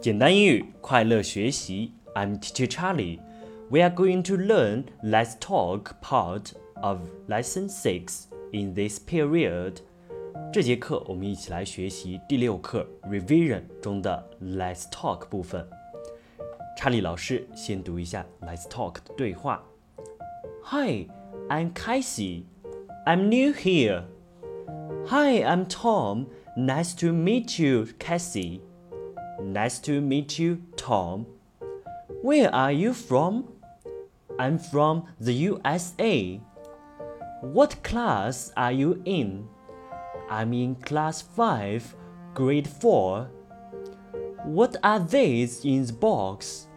简单英语，快乐学习。I'm Teacher Charlie. We are going to learn Let's Talk part of Lesson Six in this period. 这节课我们一起来学习第六课 Revision 中的 Let's Talk 部分。查理老师先读一下 Let's Talk 的对话。Hi, I'm Casey. I'm new here. Hi, I'm Tom. Nice to meet you, Cassie. Nice to meet you, Tom. Where are you from? I'm from the USA. What class are you in? I'm in class 5, grade 4. What are these in the box?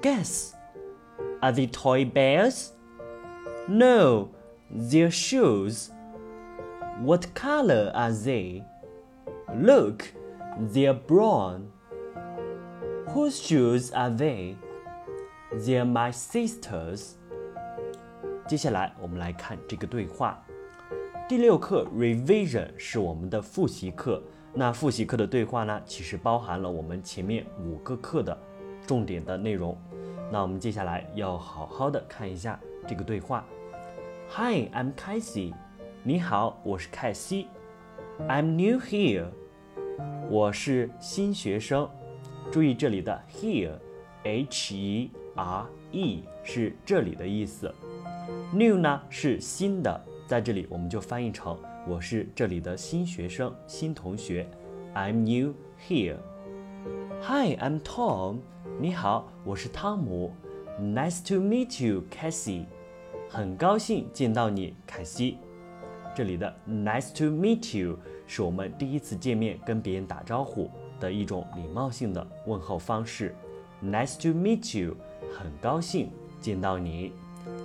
Guess. Are they toy bears? No, they're shoes. What color are they? Look, they're brown. Whose shoes are they? They're my sisters. 接下来我们来看这个对话。第六课 revision 是我们的复习课。那复习课的对话呢，其实包含了我们前面五个课的重点的内容。那我们接下来要好好的看一下这个对话。Hi, I'm Casey. 你好，我是凯西。I'm new here. 我是新学生。注意这里的 here，h e r e 是这里的意思。new 呢是新的，在这里我们就翻译成我是这里的新学生、新同学。I'm new here. Hi, I'm Tom. 你好，我是汤姆。Nice to meet you, Cassie. 很高兴见到你，凯西。这里的 Nice to meet you 是我们第一次见面跟别人打招呼。的一种礼貌性的问候方式，Nice to meet you，很高兴见到你。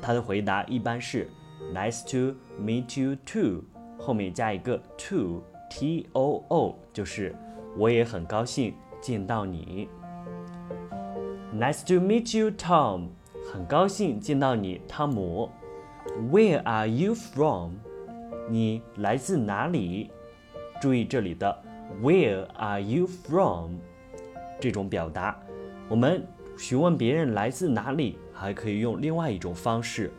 他的回答一般是 Nice to meet you too，后面加一个 to，T O O，就是我也很高兴见到你。Nice to meet you Tom，很高兴见到你，汤姆。Where are you from？你来自哪里？注意这里的。Where are you from？这种表达，我们询问别人来自哪里，还可以用另外一种方式。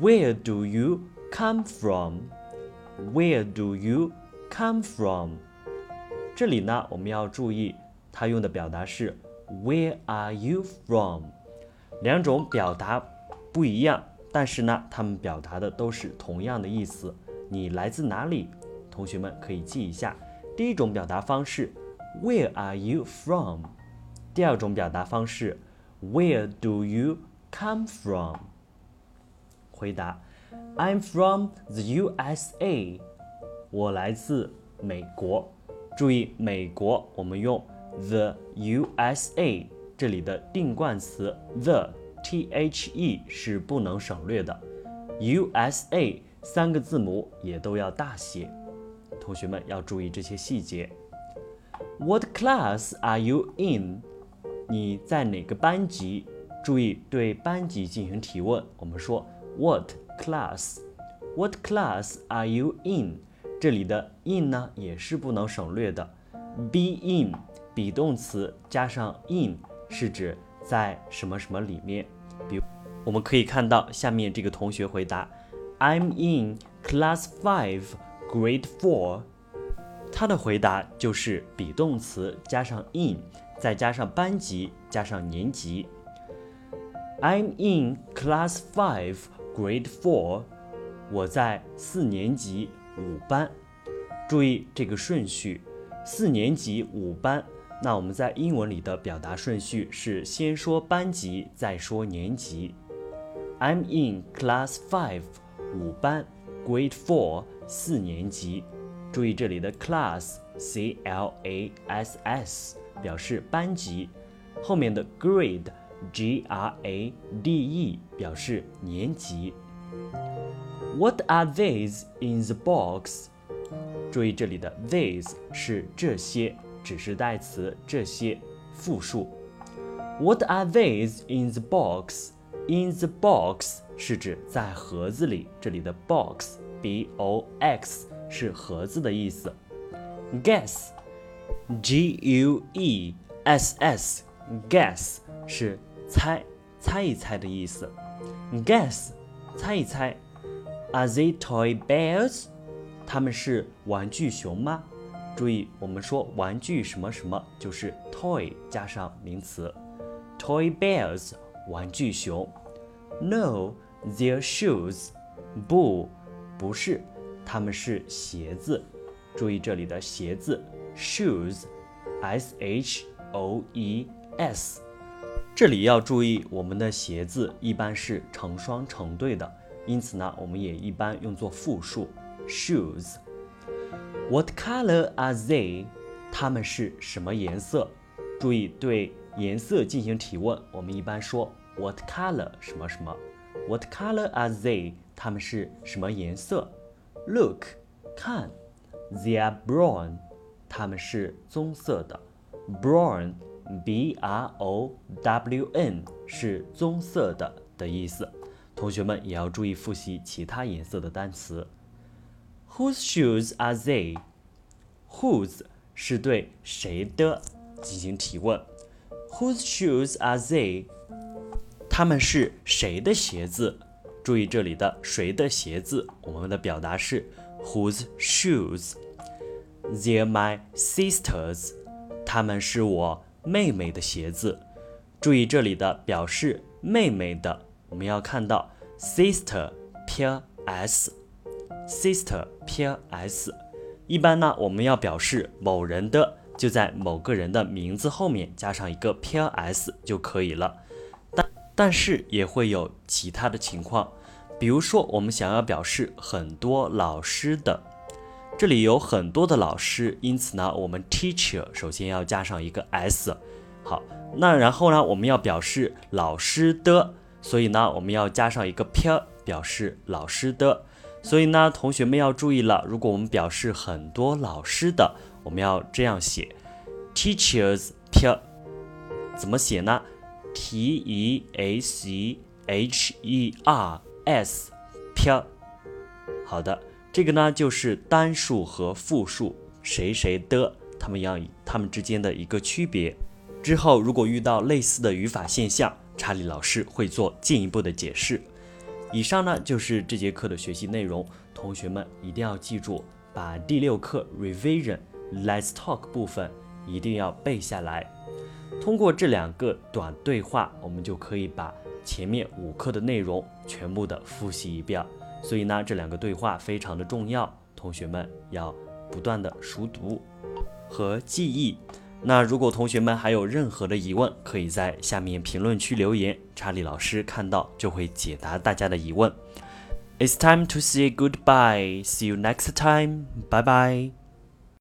Where do you come from？Where do you come from？这里呢，我们要注意，它用的表达是 Where are you from？两种表达不一样，但是呢，它们表达的都是同样的意思。你来自哪里？同学们可以记一下。第一种表达方式，Where are you from？第二种表达方式，Where do you come from？回答，I'm from the USA。我来自美国。注意，美国我们用 the USA，这里的定冠词 the T H E 是不能省略的，USA 三个字母也都要大写。同学们要注意这些细节。What class are you in？你在哪个班级？注意对班级进行提问。我们说 What class？What class are you in？这里的 in 呢也是不能省略的。Be in be 动词加上 in 是指在什么什么里面。比如我们可以看到下面这个同学回答：I'm in class five。Grade four，他的回答就是 be 动词加上 in，再加上班级加上年级。I'm in class five, grade four。我在四年级五班。注意这个顺序，四年级五班。那我们在英文里的表达顺序是先说班级，再说年级。I'm in class five，五班 ，grade four。四年级，注意这里的 class c l a s s 表示班级，后面的 grade g r a d e 表示年级。What are these in the box？注意这里的 these 是这些，指示代词这些复数。What are these in the In the box 是指在盒子里，这里的 box。b o x 是盒子的意思。Guess，g u e s s guess 是猜猜一猜的意思，guess 猜一猜。Are they toy bears？他们是玩具熊吗？注意，我们说玩具什么什么就是 toy 加上名词，toy bears 玩具熊。No，they're shoes。不，不是，他们是鞋子。注意这里的鞋子，shoes，s h o e s。这里要注意，我们的鞋子一般是成双成对的，因此呢，我们也一般用作复数，shoes。What color are they？它们是什么颜色？注意对颜色进行提问，我们一般说 What color 什么什么？What color are they？它们是什么颜色？Look，看，they are brown，它们是棕色的。Brown，b r o w n 是棕色的的意思。同学们也要注意复习其他颜色的单词。Whose shoes are they? Whose 是对谁的进行提问。Whose shoes are they? 他们是谁的鞋子？注意这里的谁的鞋子，我们的表达是 Whose shoes? They're my sisters. 他们是我妹妹的鞋子。注意这里的表示妹妹的，我们要看到 sister 偏 s。sister 偏 s，一般呢，我们要表示某人的，就在某个人的名字后面加上一个偏 s 就可以了。但但是也会有其他的情况，比如说我们想要表示很多老师的，这里有很多的老师，因此呢，我们 teacher 首先要加上一个 s。好，那然后呢，我们要表示老师的，所以呢，我们要加上一个偏，表示老师的。所以呢，同学们要注意了。如果我们表示很多老师的，我们要这样写：teachers 撇，怎么写呢？t e a c h e r s 撇。好的，这个呢就是单数和复数谁谁的，他们要他们之间的一个区别。之后如果遇到类似的语法现象，查理老师会做进一步的解释。以上呢就是这节课的学习内容，同学们一定要记住，把第六课 revision let's talk 部分一定要背下来。通过这两个短对话，我们就可以把前面五课的内容全部的复习一遍。所以呢，这两个对话非常的重要，同学们要不断的熟读和记忆。那如果同学们还有任何的疑问，可以在下面评论区留言，查理老师看到就会解答大家的疑问。It's time to say goodbye. See you next time. Bye bye.